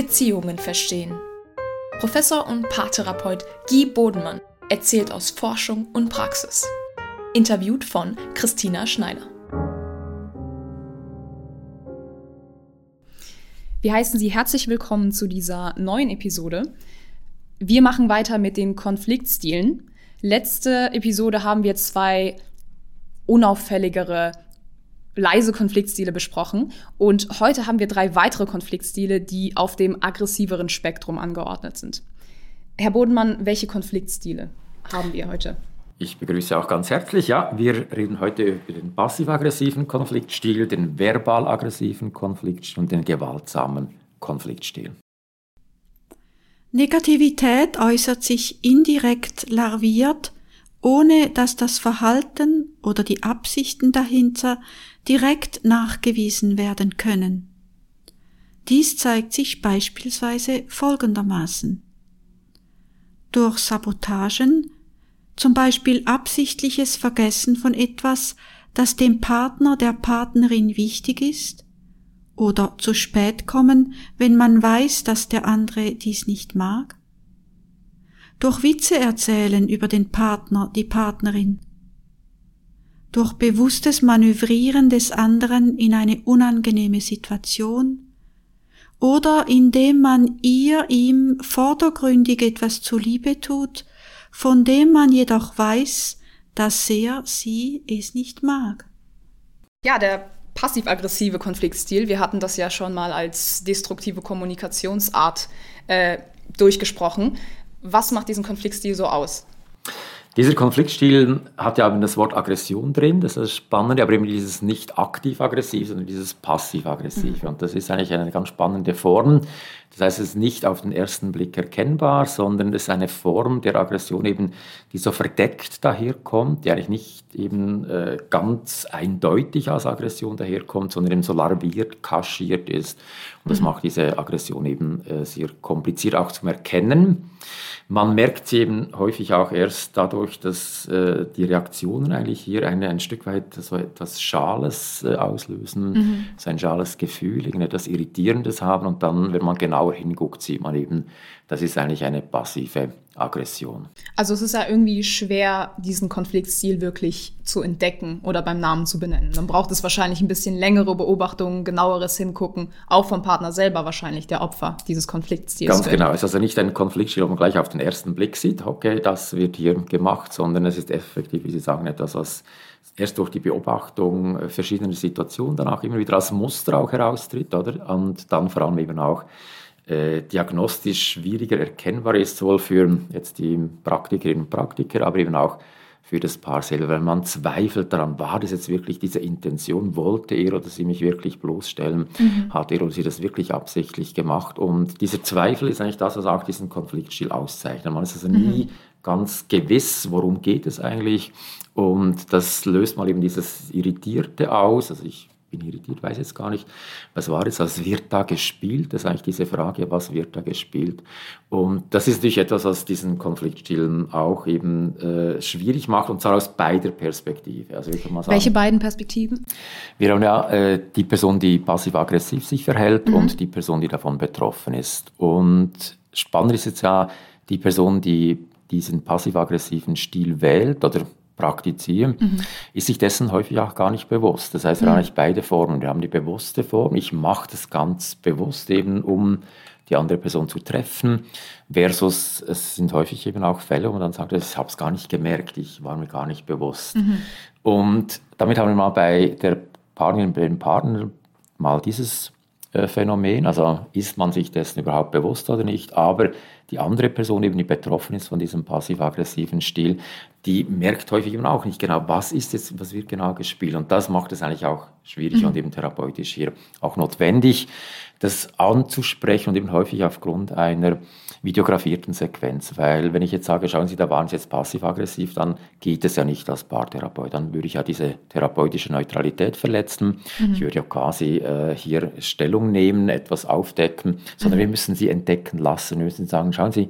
Beziehungen verstehen. Professor und Paartherapeut Guy Bodenmann erzählt aus Forschung und Praxis. Interviewt von Christina Schneider. Wir heißen Sie herzlich willkommen zu dieser neuen Episode. Wir machen weiter mit den Konfliktstilen. Letzte Episode haben wir zwei unauffälligere leise Konfliktstile besprochen. Und heute haben wir drei weitere Konfliktstile, die auf dem aggressiveren Spektrum angeordnet sind. Herr Bodenmann, welche Konfliktstile haben wir heute? Ich begrüße auch ganz herzlich. Ja, wir reden heute über den passiv-aggressiven Konfliktstil, den verbal-aggressiven Konfliktstil und den gewaltsamen Konfliktstil. Negativität äußert sich indirekt larviert, ohne dass das Verhalten oder die Absichten dahinter direkt nachgewiesen werden können. Dies zeigt sich beispielsweise folgendermaßen. Durch Sabotagen, zum Beispiel absichtliches Vergessen von etwas, das dem Partner der Partnerin wichtig ist, oder zu spät kommen, wenn man weiß, dass der andere dies nicht mag, durch Witze erzählen über den Partner, die Partnerin, durch bewusstes Manövrieren des anderen in eine unangenehme Situation oder indem man ihr ihm vordergründig etwas zuliebe tut, von dem man jedoch weiß, dass er sie es nicht mag. Ja, der passiv-aggressive Konfliktstil, wir hatten das ja schon mal als destruktive Kommunikationsart äh, durchgesprochen. Was macht diesen Konfliktstil so aus? Dieser Konfliktstil hat ja das Wort Aggression drin, das ist spannend, aber eben dieses nicht aktiv-aggressiv, sondern dieses passiv-aggressiv. Mhm. Und das ist eigentlich eine ganz spannende Form. Das heißt, es ist nicht auf den ersten Blick erkennbar, sondern es ist eine Form der Aggression eben, die so verdeckt daherkommt, die eigentlich nicht eben äh, ganz eindeutig als Aggression daherkommt, sondern eben so larviert, kaschiert ist. Und das mhm. macht diese Aggression eben äh, sehr kompliziert auch zum Erkennen. Man merkt sie eben häufig auch erst dadurch, dass äh, die Reaktionen eigentlich hier eine, ein Stück weit so etwas Schales äh, auslösen, mhm. so ein schales Gefühl, irgendetwas Irritierendes haben und dann, wenn man genauer hinguckt, sieht man eben, das ist eigentlich eine passive Aggression. Also es ist ja irgendwie schwer, diesen Konfliktstil wirklich zu entdecken oder beim Namen zu benennen. Dann braucht es wahrscheinlich ein bisschen längere Beobachtungen, genaueres Hingucken, auch vom Partner selber wahrscheinlich, der Opfer dieses Konfliktstils. Ganz genau. Es ist also nicht ein Konfliktstil, wo man gleich auf den ersten Blick sieht, okay, das wird hier gemacht, sondern es ist effektiv, wie Sie sagen, etwas, was erst durch die Beobachtung verschiedener Situationen dann auch immer wieder als Muster auch heraustritt, oder? Und dann vor allem eben auch äh, diagnostisch schwieriger erkennbar ist, sowohl für jetzt die Praktikerinnen und Praktiker, aber eben auch für das Paar selber, weil man zweifelt daran, war das jetzt wirklich diese Intention, wollte er oder sie mich wirklich bloßstellen, mhm. hat er oder sie das wirklich absichtlich gemacht und dieser Zweifel ist eigentlich das, was auch diesen Konfliktstil auszeichnet. Man ist also nie mhm. ganz gewiss, worum geht es eigentlich und das löst mal eben dieses Irritierte aus, also ich bin irritiert, weiß jetzt gar nicht, was war es, was wird da gespielt? Das ist eigentlich diese Frage, was wird da gespielt? Und das ist natürlich etwas, was diesen Konfliktstil auch eben äh, schwierig macht, und zwar aus beider Perspektive. Also ich mal sagen, Welche beiden Perspektiven? Wir haben ja äh, die Person, die passiv-aggressiv sich verhält mhm. und die Person, die davon betroffen ist. Und spannend ist jetzt ja die Person, die diesen passiv-aggressiven Stil wählt oder praktiziere, mhm. ist sich dessen häufig auch gar nicht bewusst. Das heißt, wir mhm. haben nicht beide Formen. Wir haben die bewusste Form, ich mache das ganz bewusst eben, um die andere Person zu treffen, versus es sind häufig eben auch Fälle, wo man dann sagt, ich habe es gar nicht gemerkt, ich war mir gar nicht bewusst. Mhm. Und damit haben wir mal bei der Partnerin, bei dem Partner mal dieses äh, Phänomen, also ist man sich dessen überhaupt bewusst oder nicht, aber die andere Person, eben die betroffen ist von diesem passiv-aggressiven Stil, die merkt häufig eben auch nicht genau, was ist jetzt, was wird genau gespielt. Und das macht es eigentlich auch schwierig mhm. und eben therapeutisch hier auch notwendig, das anzusprechen und eben häufig aufgrund einer videografierten Sequenz. Weil wenn ich jetzt sage, schauen Sie, da waren Sie jetzt passiv-aggressiv, dann geht es ja nicht als Paartherapeut. Dann würde ich ja diese therapeutische Neutralität verletzen. Mhm. Ich würde ja quasi äh, hier Stellung nehmen, etwas aufdecken, sondern mhm. wir müssen Sie entdecken lassen. Wir müssen sagen, schauen Sie,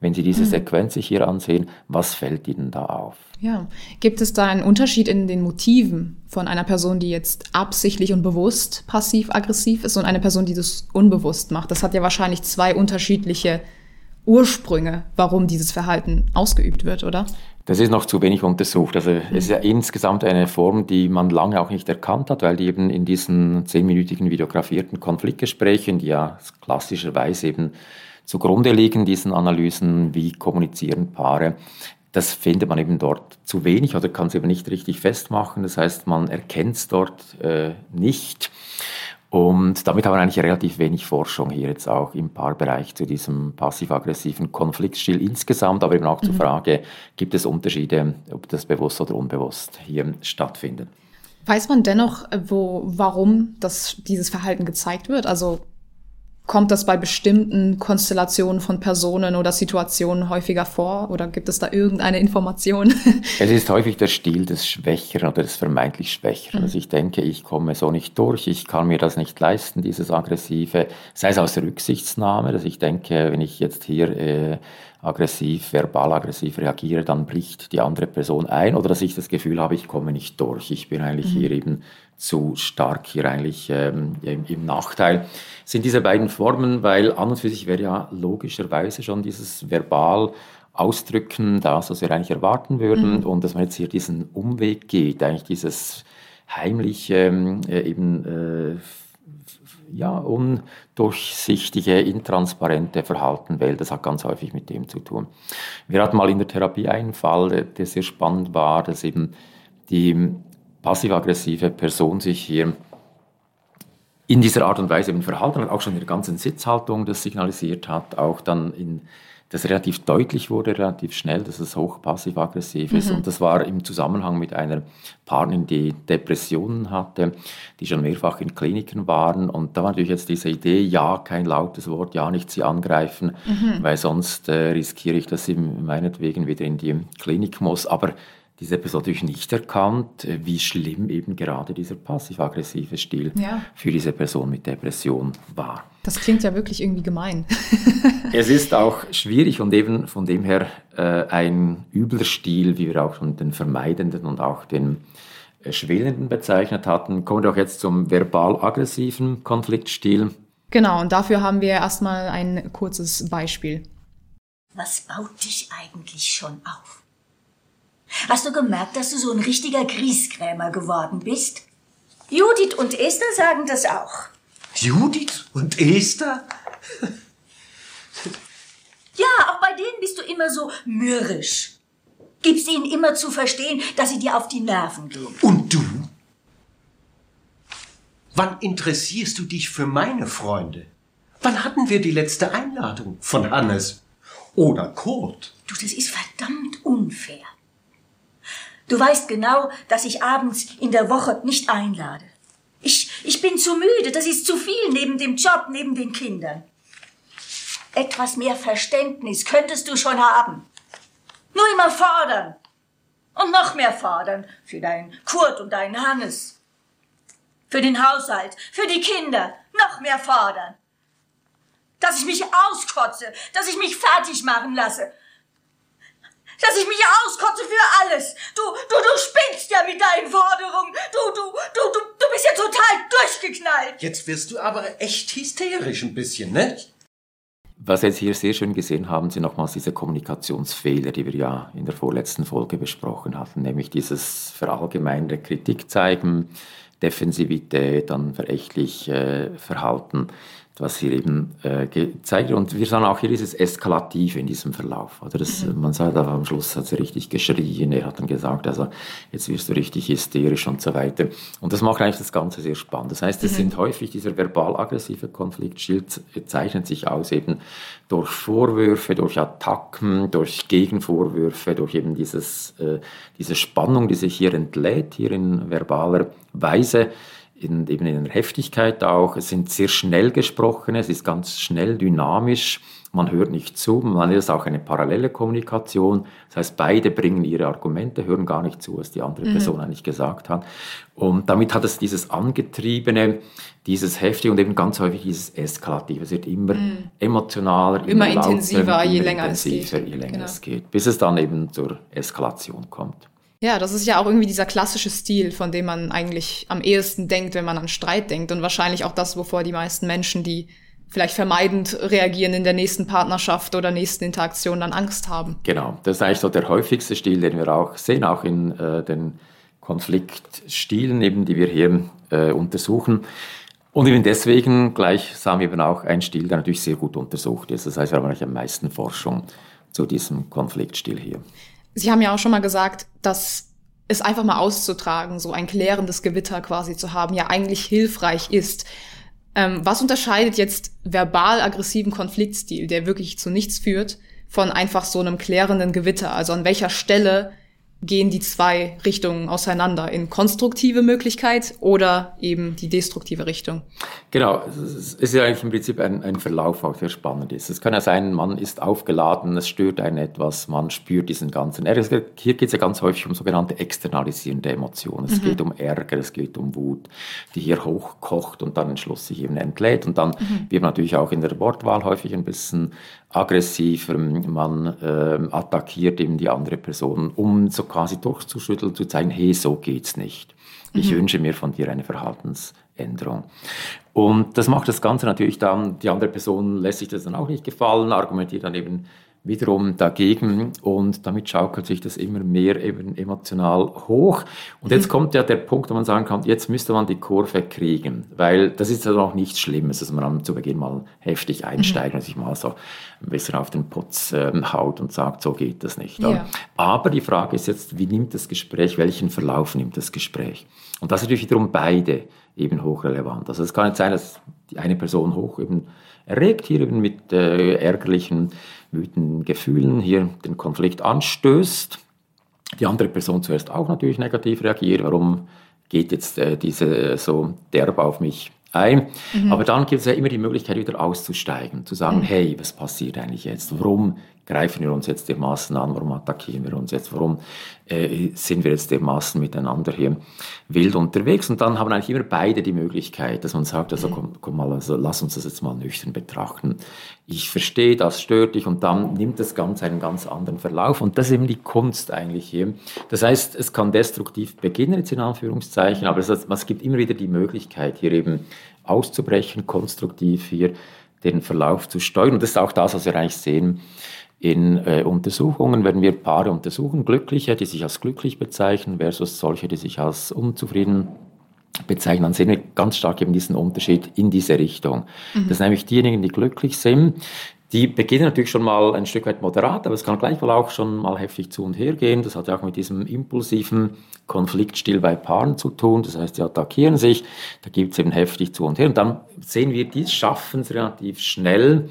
Wenn Sie diese mhm. Sequenz sich hier ansehen, was fällt Ihnen da auf? Ja, gibt es da einen Unterschied in den Motiven von einer Person, die jetzt absichtlich und bewusst passiv-aggressiv ist und einer Person, die das unbewusst macht? Das hat ja wahrscheinlich zwei unterschiedliche Ursprünge, warum dieses Verhalten ausgeübt wird, oder? Das ist noch zu wenig untersucht. Also mhm. es ist ja insgesamt eine Form, die man lange auch nicht erkannt hat, weil die eben in diesen zehnminütigen videografierten Konfliktgesprächen, die ja klassischerweise eben zugrunde liegen, diesen Analysen, wie kommunizieren Paare, das findet man eben dort zu wenig oder kann es eben nicht richtig festmachen. Das heißt, man erkennt es dort äh, nicht. Und damit haben wir eigentlich relativ wenig Forschung hier jetzt auch im Paarbereich zu diesem passiv-aggressiven Konfliktstil insgesamt, aber eben auch mhm. zur Frage, gibt es Unterschiede, ob das bewusst oder unbewusst hier stattfindet. Weiß man dennoch, wo, warum das, dieses Verhalten gezeigt wird? Also Kommt das bei bestimmten Konstellationen von Personen oder Situationen häufiger vor oder gibt es da irgendeine Information? es ist häufig der Stil des Schwächeren oder des vermeintlich Schwächeren. Mhm. Also ich denke, ich komme so nicht durch, ich kann mir das nicht leisten, dieses Aggressive, sei es aus Rücksichtsnahme, dass ich denke, wenn ich jetzt hier äh, aggressiv, verbal aggressiv reagiere, dann bricht die andere Person ein oder dass ich das Gefühl habe, ich komme nicht durch. Ich bin eigentlich mhm. hier eben zu stark, hier eigentlich ähm, im, Nachteil. Sind diese beiden Formen, weil an und für sich wäre ja logischerweise schon dieses verbal Ausdrücken das, was wir eigentlich erwarten würden mhm. und dass man jetzt hier diesen Umweg geht, eigentlich dieses heimliche ähm, äh, eben äh, ja, undurchsichtige, intransparente Verhalten wählt. Das hat ganz häufig mit dem zu tun. Wir hatten mal in der Therapie einen Fall, der sehr spannend war, dass eben die passiv-aggressive Person sich hier in dieser Art und Weise eben verhalten hat, auch schon in der ganzen Sitzhaltung das signalisiert hat, auch dann in das relativ deutlich wurde, relativ schnell, dass es hoch passiv-aggressiv ist. Mhm. Und das war im Zusammenhang mit einer Partnerin, die Depressionen hatte, die schon mehrfach in Kliniken waren. Und da war natürlich jetzt diese Idee, ja, kein lautes Wort, ja, nicht sie angreifen, mhm. weil sonst äh, riskiere ich, dass sie meinetwegen wieder in die Klinik muss. Aber diese Person natürlich nicht erkannt, äh, wie schlimm eben gerade dieser passiv-aggressive Stil ja. für diese Person mit Depression war. Das klingt ja wirklich irgendwie gemein. es ist auch schwierig und eben von dem her äh, ein übler Stil, wie wir auch schon den vermeidenden und auch den äh, schwelenden bezeichnet hatten. Kommen wir doch jetzt zum verbal-aggressiven Konfliktstil. Genau, und dafür haben wir erstmal ein kurzes Beispiel. Was baut dich eigentlich schon auf? Hast du gemerkt, dass du so ein richtiger Grieskrämer geworden bist? Judith und Esther sagen das auch. Judith und Esther? ja, auch bei denen bist du immer so mürrisch. Gibst ihnen immer zu verstehen, dass sie dir auf die Nerven gehen. Und du? Wann interessierst du dich für meine Freunde? Wann hatten wir die letzte Einladung von Hannes oder Kurt? Du, das ist verdammt unfair. Du weißt genau, dass ich abends in der Woche nicht einlade. Ich, ich bin zu müde, das ist zu viel neben dem Job, neben den Kindern. Etwas mehr Verständnis könntest du schon haben. Nur immer fordern. Und noch mehr fordern für deinen Kurt und deinen Hannes. Für den Haushalt, für die Kinder. Noch mehr fordern. Dass ich mich auskotze, dass ich mich fertig machen lasse, dass ich mich auskotze für alles. Du, du, du spinnst ja mit deinen Forderungen. Du, du, du, du, du bist ja total durchgeknallt. Jetzt wirst du aber echt hysterisch ein bisschen, ne? Was wir jetzt hier sehr schön gesehen haben, sind nochmals diese Kommunikationsfehler, die wir ja in der vorletzten Folge besprochen hatten, nämlich dieses verallgemeinerte Kritik zeigen, Defensivität, dann verächtlich äh, Verhalten was hier eben äh, gezeigt wird. Und wir sahen auch hier dieses Eskalativ in diesem Verlauf. Oder das, mhm. Man sah da am Schluss hat sie richtig geschrien, er hat dann gesagt, also jetzt wirst du richtig hysterisch und so weiter. Und das macht eigentlich das Ganze sehr spannend. Das heißt, es mhm. sind häufig dieser verbal-aggressive Konfliktschild zeichnet sich aus eben durch Vorwürfe, durch Attacken, durch Gegenvorwürfe, durch eben dieses, äh, diese Spannung, die sich hier entlädt, hier in verbaler Weise in, eben in der Heftigkeit auch. Es sind sehr schnell gesprochene, es ist ganz schnell, dynamisch. Man hört nicht zu, man ist auch eine parallele Kommunikation. Das heißt, beide bringen ihre Argumente, hören gar nicht zu, was die andere mhm. Person eigentlich gesagt hat. Und damit hat es dieses Angetriebene, dieses Heftige und eben ganz häufig dieses Eskalative. Es wird immer mhm. emotionaler, immer, immer intensiver, lauter, je immer länger intensiver, es geht. Je länger genau. es geht, bis es dann eben zur Eskalation kommt. Ja, das ist ja auch irgendwie dieser klassische Stil, von dem man eigentlich am ehesten denkt, wenn man an Streit denkt. Und wahrscheinlich auch das, wovor die meisten Menschen, die vielleicht vermeidend reagieren in der nächsten Partnerschaft oder nächsten Interaktion, dann Angst haben. Genau, das ist eigentlich so der häufigste Stil, den wir auch sehen, auch in äh, den Konfliktstilen, eben, die wir hier äh, untersuchen. Und eben deswegen gleichsam eben auch ein Stil, der natürlich sehr gut untersucht ist. Das heißt, wir haben eigentlich am meisten Forschung zu diesem Konfliktstil hier. Sie haben ja auch schon mal gesagt, dass es einfach mal auszutragen, so ein klärendes Gewitter quasi zu haben, ja eigentlich hilfreich ist. Ähm, was unterscheidet jetzt verbal aggressiven Konfliktstil, der wirklich zu nichts führt, von einfach so einem klärenden Gewitter? Also an welcher Stelle gehen die zwei Richtungen auseinander in konstruktive Möglichkeit oder eben die destruktive Richtung. Genau, es ist ja eigentlich im Prinzip ein, ein Verlauf, auch der spannend ist. Es kann ja sein, man ist aufgeladen, es stört einen etwas, man spürt diesen ganzen Ärger. Hier geht es ja ganz häufig um sogenannte externalisierende Emotionen. Es mhm. geht um Ärger, es geht um Wut, die hier hochkocht und dann am Schluss sich eben entlädt. Und dann mhm. wird man natürlich auch in der Wortwahl häufig ein bisschen aggressiver, man äh, attackiert eben die andere Person, um so quasi durchzuschütteln, zu zeigen, hey, so geht's nicht. Ich mhm. wünsche mir von dir eine Verhaltensänderung. Und das macht das Ganze natürlich dann, die andere Person lässt sich das dann auch nicht gefallen, argumentiert dann eben wiederum dagegen und damit schaukelt sich das immer mehr eben emotional hoch. Und jetzt mhm. kommt ja der Punkt, wo man sagen kann, jetzt müsste man die Kurve kriegen, weil das ist ja noch nichts Schlimmes, dass man zu Beginn mal heftig einsteigt mhm. und sich mal so ein bisschen auf den Putz äh, haut und sagt, so geht das nicht. Ja. Aber die Frage ist jetzt, wie nimmt das Gespräch, welchen Verlauf nimmt das Gespräch? Und das ist natürlich wiederum beide eben hochrelevant. Also es kann nicht sein, dass die eine Person hoch eben erregt, hier eben mit äh, ärgerlichen wütenden Gefühlen hier den Konflikt anstößt. Die andere Person zuerst auch natürlich negativ reagiert. Warum geht jetzt äh, diese so derb auf mich ein? Mhm. Aber dann gibt es ja immer die Möglichkeit, wieder auszusteigen, zu sagen, mhm. hey, was passiert eigentlich jetzt? Warum greifen wir uns jetzt dermaßen an, warum attackieren wir uns jetzt, warum äh, sind wir jetzt dermaßen miteinander hier wild unterwegs. Und dann haben eigentlich immer beide die Möglichkeit, dass man sagt, also komm, komm mal, also lass uns das jetzt mal nüchtern betrachten. Ich verstehe, das stört dich und dann nimmt das Ganze einen ganz anderen Verlauf. Und das ist eben die Kunst eigentlich hier. Das heißt, es kann destruktiv beginnen, jetzt in Anführungszeichen, aber es, es gibt immer wieder die Möglichkeit, hier eben auszubrechen, konstruktiv hier den Verlauf zu steuern. Und das ist auch das, was wir eigentlich sehen in äh, Untersuchungen, wenn wir Paare untersuchen, Glückliche, die sich als glücklich bezeichnen, versus solche, die sich als unzufrieden bezeichnen, dann sehen wir ganz stark eben diesen Unterschied in diese Richtung. Mhm. Das sind nämlich diejenigen, die glücklich sind, die beginnen natürlich schon mal ein Stück weit moderat, aber es kann gleichwohl auch schon mal heftig zu und her gehen. Das hat ja auch mit diesem impulsiven Konfliktstil bei Paaren zu tun. Das heißt, die attackieren sich, da gibt es eben heftig zu und her. Und dann sehen wir, die schaffen es relativ schnell,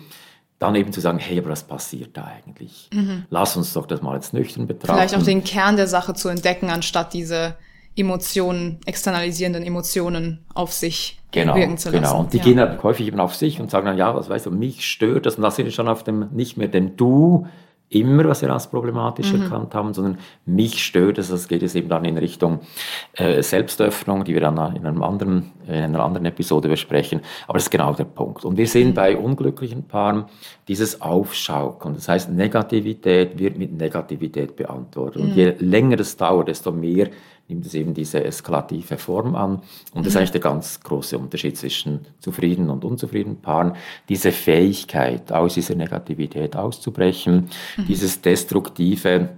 dann eben zu sagen, hey, aber was passiert da eigentlich? Mhm. Lass uns doch das mal jetzt nüchtern betrachten. Vielleicht auch den Kern der Sache zu entdecken, anstatt diese Emotionen, externalisierenden Emotionen auf sich genau, wirken zu lassen. Genau, und die ja. gehen halt häufig eben auf sich und sagen dann, ja, was weißt du, mich stört das und das sind schon auf dem, nicht mehr dem Du, immer, was wir als problematisch mhm. erkannt haben, sondern mich stört es. Das geht es eben dann in Richtung äh, Selbstöffnung, die wir dann in, einem anderen, in einer anderen Episode besprechen. Aber das ist genau der Punkt. Und wir sehen mhm. bei unglücklichen Paaren dieses Aufschaukeln. Das heißt, Negativität wird mit Negativität beantwortet. Mhm. Und je länger das dauert, desto mehr nimmt es eben diese eskalative Form an. Und das ist mhm. eigentlich der ganz große Unterschied zwischen zufriedenen und unzufriedenen Paaren. Diese Fähigkeit, aus dieser Negativität auszubrechen, mhm. dieses Destruktive,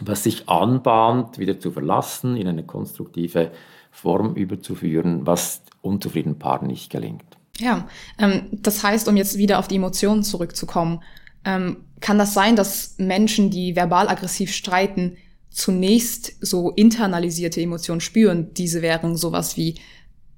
was sich anbahnt, wieder zu verlassen, in eine konstruktive Form überzuführen, was unzufriedenen Paaren nicht gelingt. Ja, ähm, das heißt, um jetzt wieder auf die Emotionen zurückzukommen, ähm, kann das sein, dass Menschen, die verbal aggressiv streiten, zunächst so internalisierte Emotionen spüren. Diese wären sowas wie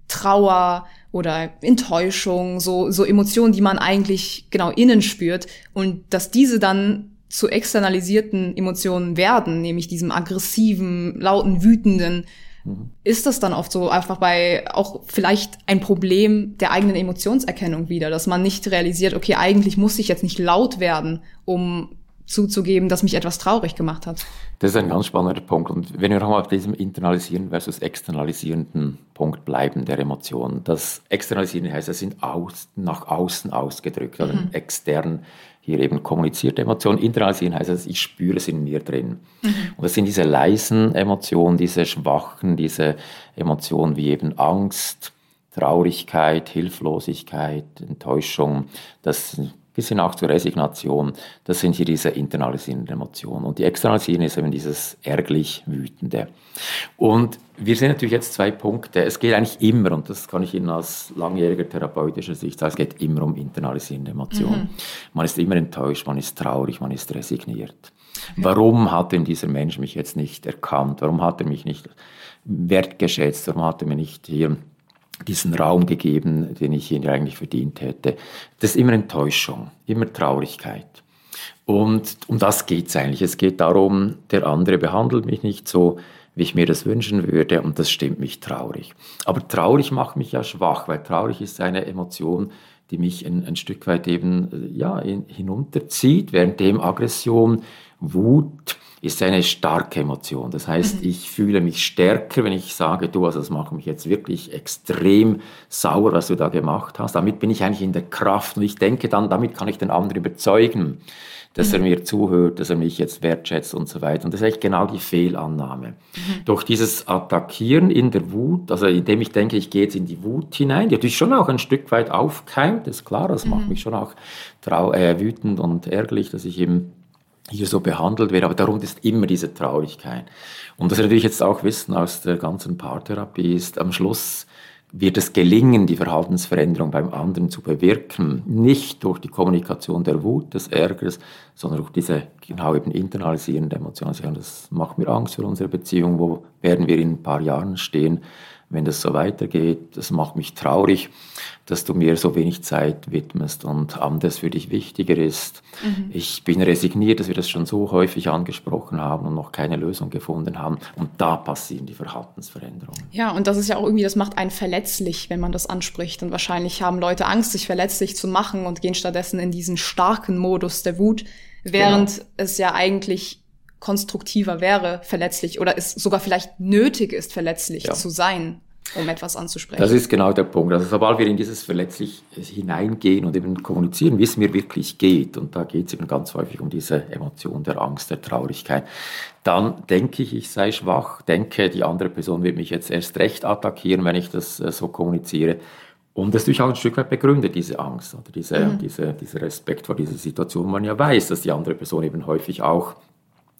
Trauer oder Enttäuschung, so, so Emotionen, die man eigentlich genau innen spürt und dass diese dann zu externalisierten Emotionen werden, nämlich diesem aggressiven, lauten, wütenden Mhm. Ist das dann oft so einfach bei auch vielleicht ein Problem der eigenen Emotionserkennung wieder, dass man nicht realisiert, okay, eigentlich muss ich jetzt nicht laut werden, um zuzugeben, dass mich etwas traurig gemacht hat? Das ist ein ganz spannender Punkt. Und wenn wir nochmal auf diesem internalisieren versus externalisierenden Punkt bleiben der Emotionen. Das Externalisieren heißt, es sind aus, nach außen ausgedrückt, also mhm. extern hier eben kommunizierte Emotionen. Internalisieren heißt, also ich spüre es in mir drin. Mhm. Und das sind diese leisen Emotionen, diese schwachen, diese Emotionen wie eben Angst, Traurigkeit, Hilflosigkeit, Enttäuschung. Das bis hin auch zur Resignation. Das sind hier diese internalisierenden Emotionen. Und die externalisierenden ist eben dieses ärgerlich Wütende. Und wir sehen natürlich jetzt zwei Punkte. Es geht eigentlich immer, und das kann ich Ihnen als langjähriger therapeutischer Sicht sagen, es geht immer um internalisierende Emotionen. Mhm. Man ist immer enttäuscht, man ist traurig, man ist resigniert. Warum hat denn dieser Mensch mich jetzt nicht erkannt? Warum hat er mich nicht wertgeschätzt? Warum hat er mir nicht hier diesen Raum gegeben, den ich ihn eigentlich verdient hätte. Das ist immer Enttäuschung, immer Traurigkeit. Und um das geht es eigentlich. Es geht darum, der andere behandelt mich nicht so, wie ich mir das wünschen würde, und das stimmt mich traurig. Aber traurig macht mich ja schwach, weil traurig ist eine Emotion, die mich ein, ein Stück weit eben ja, in, hinunterzieht, währenddem Aggression, Wut, ist eine starke Emotion. Das heißt, mhm. ich fühle mich stärker, wenn ich sage, du, also das macht mich jetzt wirklich extrem sauer, was du da gemacht hast. Damit bin ich eigentlich in der Kraft und ich denke dann, damit kann ich den anderen überzeugen, dass mhm. er mir zuhört, dass er mich jetzt wertschätzt und so weiter. Und das ist eigentlich genau die Fehlannahme. Mhm. Durch dieses Attackieren in der Wut, also indem ich denke, ich gehe jetzt in die Wut hinein, die natürlich schon auch ein Stück weit aufkeimt, ist klar, das macht mhm. mich schon auch äh, wütend und ärgerlich, dass ich eben hier so behandelt wird. Aber darum ist immer diese Traurigkeit. Und was wir natürlich jetzt auch wissen aus der ganzen Paartherapie ist, am Schluss wird es gelingen, die Verhaltensveränderung beim anderen zu bewirken, nicht durch die Kommunikation der Wut, des Ärgers, sondern durch diese genau eben internalisierende Emotionen. Das macht mir Angst für unsere Beziehung, wo werden wir in ein paar Jahren stehen wenn das so weitergeht. Das macht mich traurig, dass du mir so wenig Zeit widmest und anders für dich wichtiger ist. Mhm. Ich bin resigniert, dass wir das schon so häufig angesprochen haben und noch keine Lösung gefunden haben. Und da passieren die Verhaltensveränderungen. Ja, und das ist ja auch irgendwie, das macht einen verletzlich, wenn man das anspricht. Und wahrscheinlich haben Leute Angst, sich verletzlich zu machen und gehen stattdessen in diesen starken Modus der Wut, während genau. es ja eigentlich konstruktiver wäre, verletzlich oder es sogar vielleicht nötig ist, verletzlich ja. zu sein, um etwas anzusprechen. Das ist genau der Punkt. Also sobald wir in dieses verletzlich hineingehen und eben kommunizieren, wie es mir wirklich geht, und da geht es eben ganz häufig um diese Emotion der Angst, der Traurigkeit, dann denke ich, ich sei schwach, denke, die andere Person wird mich jetzt erst recht attackieren, wenn ich das äh, so kommuniziere. Und das ist natürlich auch ein Stück weit begründet, diese Angst oder diese, mhm. diese, dieser Respekt vor dieser Situation. Man ja weiß, dass die andere Person eben häufig auch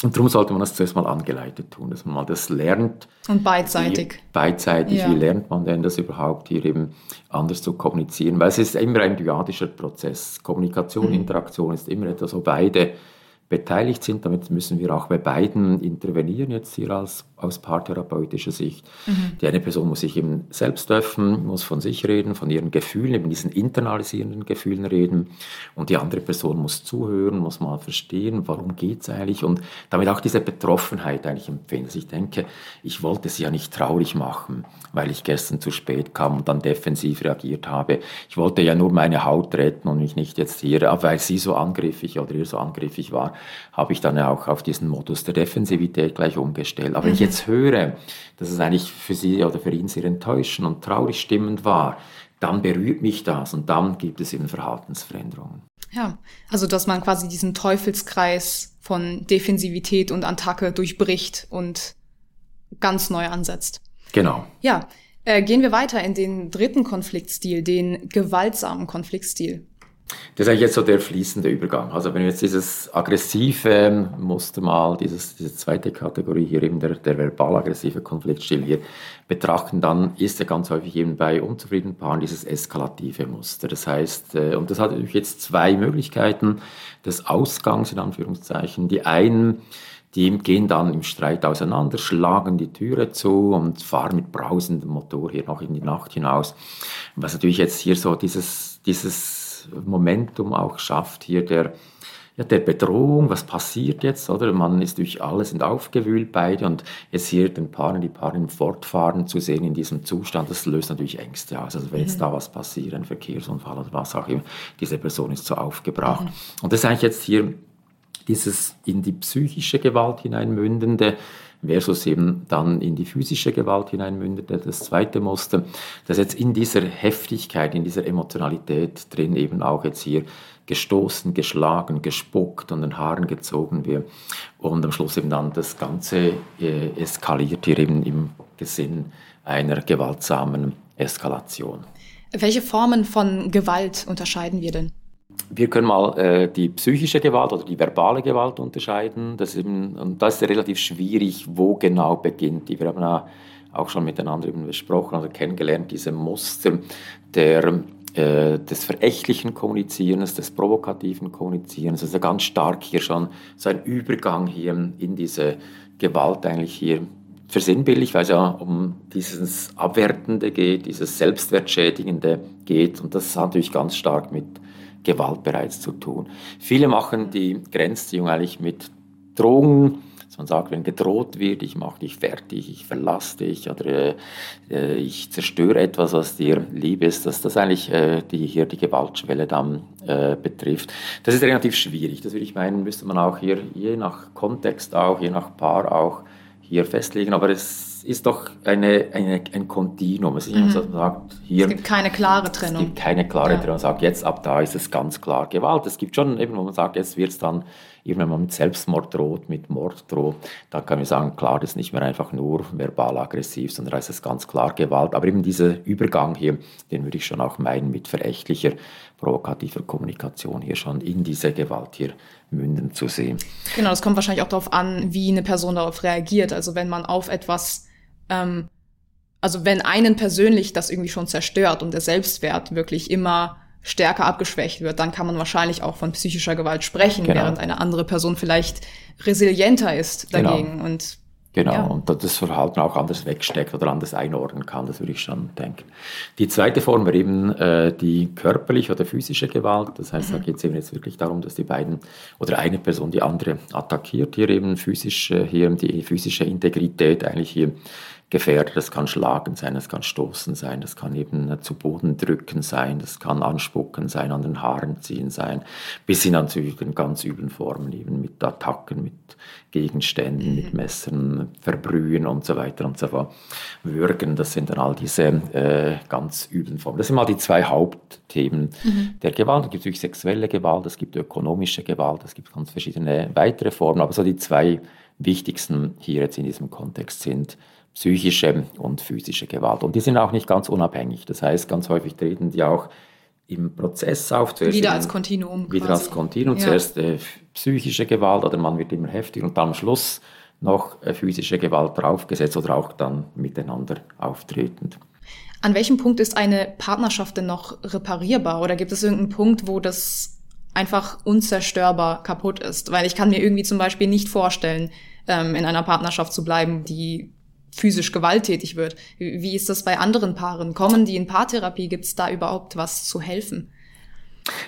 und darum sollte man das zuerst mal angeleitet tun, dass man mal das lernt. Und beidseitig. Wie, beidseitig, ja. wie lernt man denn das überhaupt hier eben anders zu kommunizieren? Weil es ist immer ein dyadischer Prozess. Kommunikation, mhm. Interaktion ist immer etwas, wo beide beteiligt sind. Damit müssen wir auch bei beiden intervenieren, jetzt hier als, aus paartherapeutischer Sicht. Mhm. Die eine Person muss sich eben selbst öffnen, muss von sich reden, von ihren Gefühlen, eben diesen internalisierenden Gefühlen reden. Und die andere Person muss zuhören, muss mal verstehen, warum geht es eigentlich und damit auch diese Betroffenheit eigentlich empfinden. Also ich denke, ich wollte sie ja nicht traurig machen, weil ich gestern zu spät kam und dann defensiv reagiert habe. Ich wollte ja nur meine Haut retten und mich nicht jetzt hier, weil sie so angriffig oder ihr so angriffig war, habe ich dann auch auf diesen Modus der Defensivität gleich umgestellt. Aber mhm. Jetzt höre, dass es eigentlich für sie oder für ihn sehr enttäuschend und traurig stimmend war, dann berührt mich das und dann gibt es eben Verhaltensveränderungen. Ja, also dass man quasi diesen Teufelskreis von Defensivität und Attacke durchbricht und ganz neu ansetzt. Genau. Ja, äh, gehen wir weiter in den dritten Konfliktstil, den gewaltsamen Konfliktstil. Das ist eigentlich jetzt so der fließende Übergang. Also wenn wir jetzt dieses aggressive Muster mal, dieses, diese zweite Kategorie hier eben der, der verbal-aggressive Konfliktstil hier betrachten, dann ist ja ganz häufig eben bei unzufriedenen Paaren dieses eskalative Muster. Das heißt, äh, und das hat jetzt zwei Möglichkeiten des Ausgangs in Anführungszeichen. Die einen, die gehen dann im Streit auseinander, schlagen die Türe zu und fahren mit brausendem Motor hier noch in die Nacht hinaus. Was natürlich jetzt hier so dieses, dieses Momentum auch schafft, hier der, ja, der Bedrohung, was passiert jetzt, oder? Man ist durch alles sind aufgewühlt beide und jetzt hier den Paaren, die im Fortfahren zu sehen in diesem Zustand, das löst natürlich Ängste aus. Also wenn jetzt mhm. da was passiert, ein Verkehrsunfall oder was auch immer, diese Person ist so aufgebracht. Mhm. Und das ist eigentlich jetzt hier dieses in die psychische Gewalt hineinmündende, versus eben dann in die physische Gewalt hineinmündete, das zweite Muster, dass jetzt in dieser Heftigkeit, in dieser Emotionalität drin eben auch jetzt hier gestoßen, geschlagen, gespuckt und den Haaren gezogen wird und am Schluss eben dann das Ganze äh, eskaliert hier eben im Gesinn einer gewaltsamen Eskalation. Welche Formen von Gewalt unterscheiden wir denn? Wir können mal äh, die psychische Gewalt oder die verbale Gewalt unterscheiden. Das ist eben, und das ist relativ schwierig, wo genau beginnt. Wir haben auch schon miteinander besprochen oder kennengelernt, diese Muster der, äh, des verächtlichen Kommunizierens, des provokativen Kommunizierens. Also ganz stark hier schon so ein Übergang hier in diese Gewalt eigentlich hier versinnbildlich, weil es ja um dieses Abwertende geht, dieses Selbstwertschädigende geht. Und das hat natürlich ganz stark mit Gewalt bereits zu tun. Viele machen die Grenzziehung eigentlich mit Drogen, man sagt, wenn gedroht wird, ich mache dich fertig, ich verlasse dich oder äh, ich zerstöre etwas, was dir lieb ist, dass das eigentlich äh, die, hier die Gewaltschwelle dann äh, betrifft. Das ist relativ schwierig. Das würde ich meinen, müsste man auch hier je nach Kontext auch, je nach Paar auch hier festlegen. Aber es ist doch eine, eine, ein Kontinuum. Also mhm. sagt, hier, es gibt keine klare Trennung. Es gibt keine klare ja. Trennung. Man sagt, jetzt ab da ist es ganz klar Gewalt. Es gibt schon eben, wo man sagt, jetzt wird es dann, eben wenn man mit Selbstmord droht, mit Mord droht, dann kann man sagen, klar, das ist nicht mehr einfach nur verbal aggressiv, sondern da ist es ganz klar Gewalt. Aber eben dieser Übergang hier, den würde ich schon auch meinen mit verächtlicher, provokativer Kommunikation hier schon in diese Gewalt hier münden zu sehen. Genau, das kommt wahrscheinlich auch darauf an, wie eine Person darauf reagiert. Also wenn man auf etwas ähm, also wenn einen persönlich das irgendwie schon zerstört und der Selbstwert wirklich immer stärker abgeschwächt wird, dann kann man wahrscheinlich auch von psychischer Gewalt sprechen, genau. während eine andere Person vielleicht resilienter ist genau. dagegen genau. und Genau, ja. und das Verhalten auch anders wegsteckt oder anders einordnen kann, das würde ich schon denken. Die zweite Form wäre eben äh, die körperliche oder physische Gewalt. Das heißt, mhm. da geht es eben jetzt wirklich darum, dass die beiden oder eine Person die andere attackiert, hier eben physisch, hier die physische Integrität eigentlich hier gefährdet. Das kann Schlagen sein, das kann Stoßen sein, das kann eben zu Boden drücken sein, das kann Anspucken sein, an den Haaren ziehen sein, bis hin an zu den ganz üblen Formen, eben mit Attacken, mit Gegenständen, mit mhm. Messern, Verbrühen und so weiter und so fort. Würgen, das sind dann all diese äh, ganz üblen Formen. Das sind mal die zwei Hauptthemen mhm. der Gewalt. Es gibt natürlich sexuelle Gewalt, es gibt ökonomische Gewalt, es gibt ganz verschiedene weitere Formen, aber so die zwei wichtigsten hier jetzt in diesem Kontext sind psychische und physische Gewalt. Und die sind auch nicht ganz unabhängig. Das heißt, ganz häufig treten die auch im Prozess auf. Zuerst wieder als Kontinuum. Wieder quasi. als Kontinuum. Ja. Zuerst äh, psychische Gewalt oder man wird immer heftiger und dann am Schluss noch äh, physische Gewalt draufgesetzt oder auch dann miteinander auftretend. An welchem Punkt ist eine Partnerschaft denn noch reparierbar? Oder gibt es irgendeinen Punkt, wo das einfach unzerstörbar kaputt ist? Weil ich kann mir irgendwie zum Beispiel nicht vorstellen, ähm, in einer Partnerschaft zu bleiben, die physisch gewalttätig wird. Wie ist das bei anderen Paaren? Kommen die in Paartherapie? Gibt es da überhaupt was zu helfen?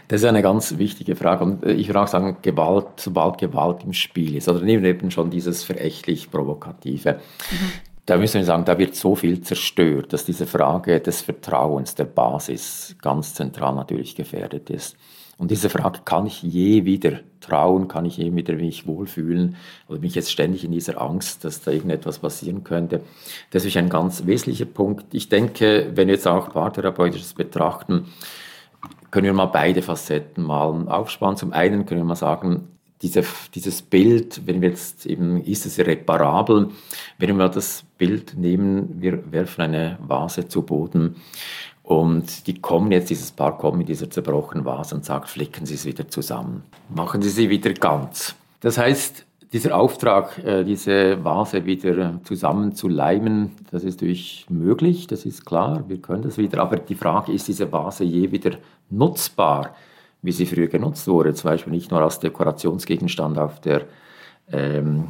Das ist eine ganz wichtige Frage. Und äh, ich würde auch sagen, Gewalt, sobald Gewalt im Spiel ist, oder neben eben schon dieses verächtlich Provokative, mhm. da müssen wir sagen, da wird so viel zerstört, dass diese Frage des Vertrauens, der Basis, ganz zentral natürlich gefährdet ist. Und diese Frage, kann ich je wieder trauen, kann ich je wieder mich wohlfühlen? Oder bin ich jetzt ständig in dieser Angst, dass da irgendetwas passieren könnte, das ist ein ganz wesentlicher Punkt. Ich denke, wenn wir jetzt auch paartherapeutisches betrachten, können wir mal beide Facetten mal aufspannen. Zum einen können wir mal sagen, diese, dieses Bild, wenn wir jetzt eben, ist es irreparabel, wenn wir mal das Bild nehmen, wir werfen eine Vase zu Boden und die kommen jetzt, dieses Paar kommt mit dieser zerbrochenen Vase und sagt, flicken Sie es wieder zusammen. Machen Sie sie wieder ganz. Das heißt, dieser Auftrag, äh, diese Vase wieder zusammenzuleimen, das ist natürlich möglich, das ist klar, wir können das wieder. Aber die Frage, ist diese Vase je wieder nutzbar, wie sie früher genutzt wurde? Zum Beispiel nicht nur als Dekorationsgegenstand auf der, ähm,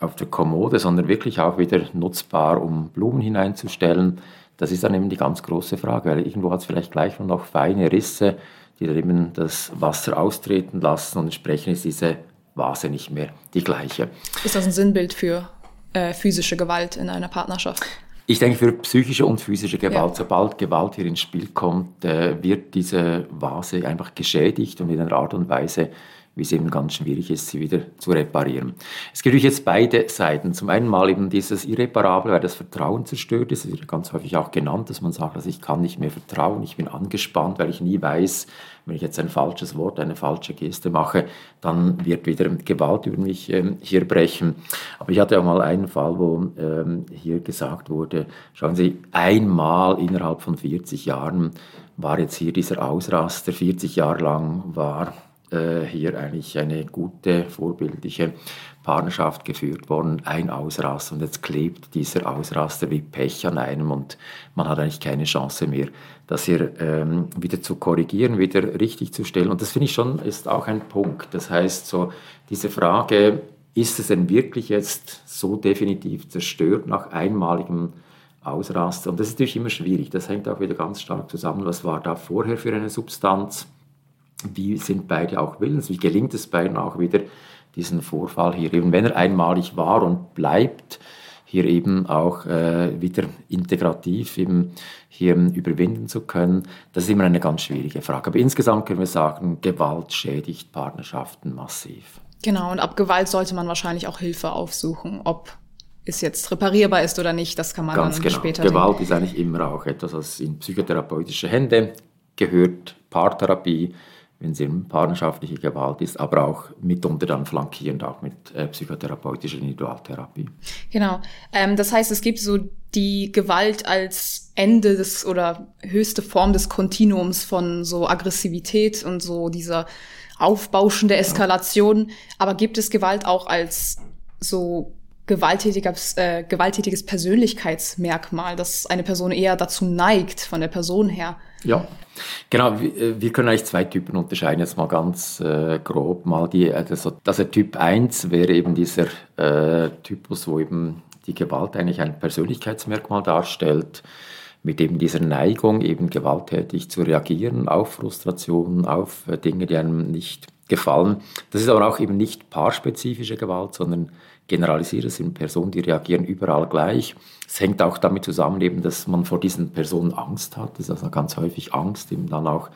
auf der Kommode, sondern wirklich auch wieder nutzbar, um Blumen hineinzustellen das ist dann eben die ganz große Frage, weil irgendwo hat es vielleicht gleich noch feine Risse, die dann eben das Wasser austreten lassen und entsprechend ist diese Vase nicht mehr die gleiche. Ist das ein Sinnbild für äh, physische Gewalt in einer Partnerschaft? Ich denke, für psychische und physische Gewalt, ja. sobald Gewalt hier ins Spiel kommt, äh, wird diese Vase einfach geschädigt und in einer Art und Weise wie es eben ganz schwierig ist, sie wieder zu reparieren. Es gibt jetzt beide Seiten. Zum einen mal eben dieses Irreparable, weil das Vertrauen zerstört ist. Das wird ganz häufig auch genannt, dass man sagt, also ich kann nicht mehr vertrauen, ich bin angespannt, weil ich nie weiß, wenn ich jetzt ein falsches Wort, eine falsche Geste mache, dann wird wieder Gewalt über mich ähm, hier brechen. Aber ich hatte auch mal einen Fall, wo ähm, hier gesagt wurde, schauen Sie, einmal innerhalb von 40 Jahren war jetzt hier dieser Ausraster, 40 Jahre lang war hier eigentlich eine gute, vorbildliche Partnerschaft geführt worden, ein Ausraster und jetzt klebt dieser Ausraster wie Pech an einem und man hat eigentlich keine Chance mehr, das hier ähm, wieder zu korrigieren, wieder richtig zu stellen. Und das finde ich schon ist auch ein Punkt. Das heißt, so diese Frage, ist es denn wirklich jetzt so definitiv zerstört nach einmaligem Ausraster? Und das ist natürlich immer schwierig. Das hängt auch wieder ganz stark zusammen, was war da vorher für eine Substanz? Wie sind beide auch willens, wie gelingt es beiden auch wieder, diesen Vorfall hier, eben wenn er einmalig war und bleibt, hier eben auch äh, wieder integrativ eben hier überwinden zu können. Das ist immer eine ganz schwierige Frage. Aber insgesamt können wir sagen, Gewalt schädigt Partnerschaften massiv. Genau, und ab Gewalt sollte man wahrscheinlich auch Hilfe aufsuchen, ob es jetzt reparierbar ist oder nicht, das kann man Ganz dann genau. später. Gewalt ist eigentlich immer auch etwas, was in psychotherapeutische Hände gehört, Paartherapie wenn es eben partnerschaftliche Gewalt ist, aber auch mitunter dann flankierend auch mit äh, psychotherapeutischer Individualtherapie. Genau. Ähm, das heißt, es gibt so die Gewalt als Ende des oder höchste Form des Kontinuums von so Aggressivität und so dieser aufbauschende Eskalation. Aber gibt es Gewalt auch als so gewalttätiges, äh, gewalttätiges Persönlichkeitsmerkmal, dass eine Person eher dazu neigt, von der Person her, ja, genau. Wir, wir können eigentlich zwei Typen unterscheiden. Jetzt mal ganz äh, grob. Mal die, also, also Typ 1 wäre eben dieser äh, Typus, wo eben die Gewalt eigentlich ein Persönlichkeitsmerkmal darstellt, mit eben dieser Neigung, eben gewalttätig zu reagieren auf Frustrationen, auf äh, Dinge, die einem nicht gefallen. Das ist aber auch eben nicht paarspezifische Gewalt, sondern generalisiere, es sind Personen, die reagieren überall gleich. Es hängt auch damit zusammen, eben, dass man vor diesen Personen Angst hat. Das ist also ganz häufig Angst, eben dann auch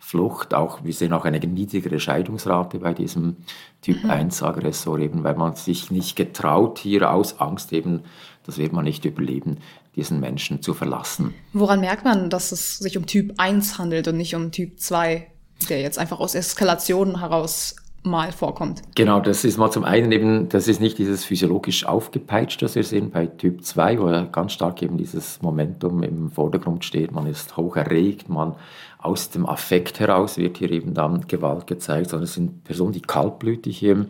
Flucht. Auch, wir sehen auch eine niedrigere Scheidungsrate bei diesem Typ mhm. 1 Aggressor, eben, weil man sich nicht getraut, hier aus Angst eben, das wird man nicht überleben, diesen Menschen zu verlassen. Woran merkt man, dass es sich um Typ 1 handelt und nicht um Typ 2, der jetzt einfach aus Eskalationen heraus mal vorkommt. Genau, das ist mal zum einen eben, das ist nicht dieses physiologisch aufgepeitscht, das wir sehen bei Typ 2, wo ja ganz stark eben dieses Momentum im Vordergrund steht. Man ist hoch erregt, man aus dem Affekt heraus wird hier eben dann Gewalt gezeigt, sondern es sind Personen, die kaltblütig hier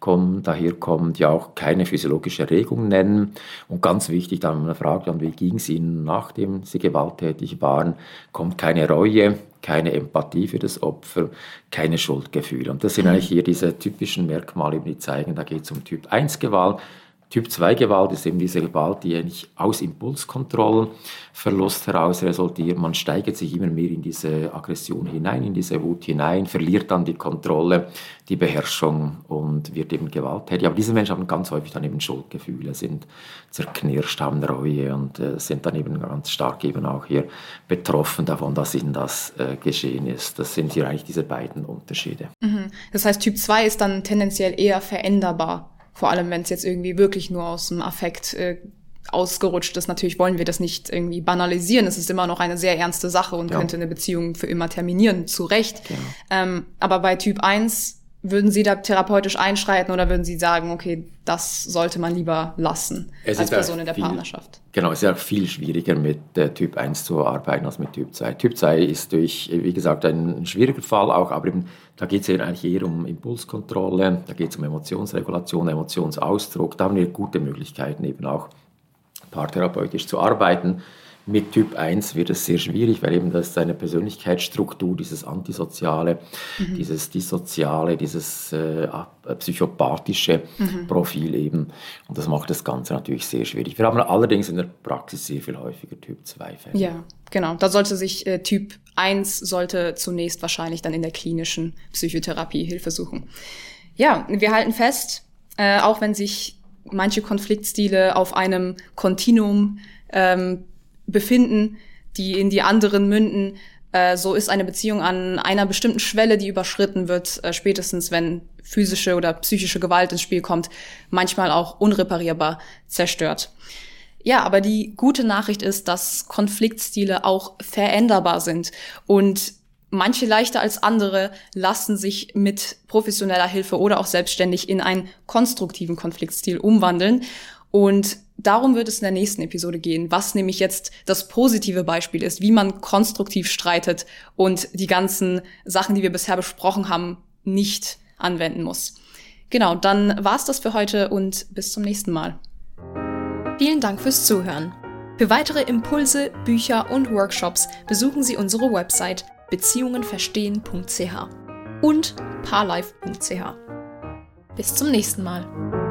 kommen, daher kommen, die auch keine physiologische Erregung nennen. Und ganz wichtig, dann, man fragt, wie ging es ihnen, nachdem sie gewalttätig waren, kommt keine Reue, keine Empathie für das Opfer, keine Schuldgefühle. Und das sind eigentlich hier diese typischen Merkmale, die zeigen, da geht es um Typ 1 Gewalt. Typ 2 Gewalt ist eben diese Gewalt, die eigentlich aus Impulskontrollverlust heraus resultiert. Man steigert sich immer mehr in diese Aggression hinein, in diese Wut hinein, verliert dann die Kontrolle, die Beherrschung und wird eben gewalttätig. Aber diese Menschen haben ganz häufig dann eben Schuldgefühle, sind zerknirscht, haben Reue und äh, sind dann eben ganz stark eben auch hier betroffen davon, dass ihnen das äh, geschehen ist. Das sind hier eigentlich diese beiden Unterschiede. Mhm. Das heißt, Typ 2 ist dann tendenziell eher veränderbar vor allem, wenn es jetzt irgendwie wirklich nur aus dem Affekt äh, ausgerutscht ist. Natürlich wollen wir das nicht irgendwie banalisieren. Es ist immer noch eine sehr ernste Sache und ja. könnte eine Beziehung für immer terminieren, zu Recht. Ja. Ähm, aber bei Typ 1 würden Sie da therapeutisch einschreiten oder würden Sie sagen, okay, das sollte man lieber lassen es als Person in der viel, Partnerschaft? Genau, es ist ja viel schwieriger mit äh, Typ 1 zu arbeiten als mit Typ 2. Typ 2 ist durch, wie gesagt, ein schwieriger Fall auch, aber eben, da geht es ja eigentlich eher um Impulskontrolle, da geht es um Emotionsregulation, Emotionsausdruck. Da haben wir gute Möglichkeiten eben auch paartherapeutisch zu arbeiten. Mit Typ 1 wird es sehr schwierig, weil eben das seine Persönlichkeitsstruktur, dieses Antisoziale, mhm. dieses Dissoziale, dieses äh, psychopathische mhm. Profil eben. Und das macht das Ganze natürlich sehr schwierig. Wir haben allerdings in der Praxis sehr viel häufiger Typ 2 Fälle. Ja, Genau, da sollte sich äh, Typ 1 sollte zunächst wahrscheinlich dann in der klinischen Psychotherapie Hilfe suchen. Ja, wir halten fest, äh, auch wenn sich manche Konfliktstile auf einem Kontinuum ähm, befinden, die in die anderen münden, äh, so ist eine Beziehung an einer bestimmten Schwelle, die überschritten wird, äh, spätestens wenn physische oder psychische Gewalt ins Spiel kommt, manchmal auch unreparierbar zerstört. Ja, aber die gute Nachricht ist, dass Konfliktstile auch veränderbar sind und manche leichter als andere lassen sich mit professioneller Hilfe oder auch selbstständig in einen konstruktiven Konfliktstil umwandeln. Und darum wird es in der nächsten Episode gehen, was nämlich jetzt das positive Beispiel ist, wie man konstruktiv streitet und die ganzen Sachen, die wir bisher besprochen haben, nicht anwenden muss. Genau, dann war's das für heute und bis zum nächsten Mal. Vielen Dank fürs Zuhören. Für weitere Impulse, Bücher und Workshops besuchen Sie unsere Website beziehungenverstehen.ch und parlife.ch. Bis zum nächsten Mal.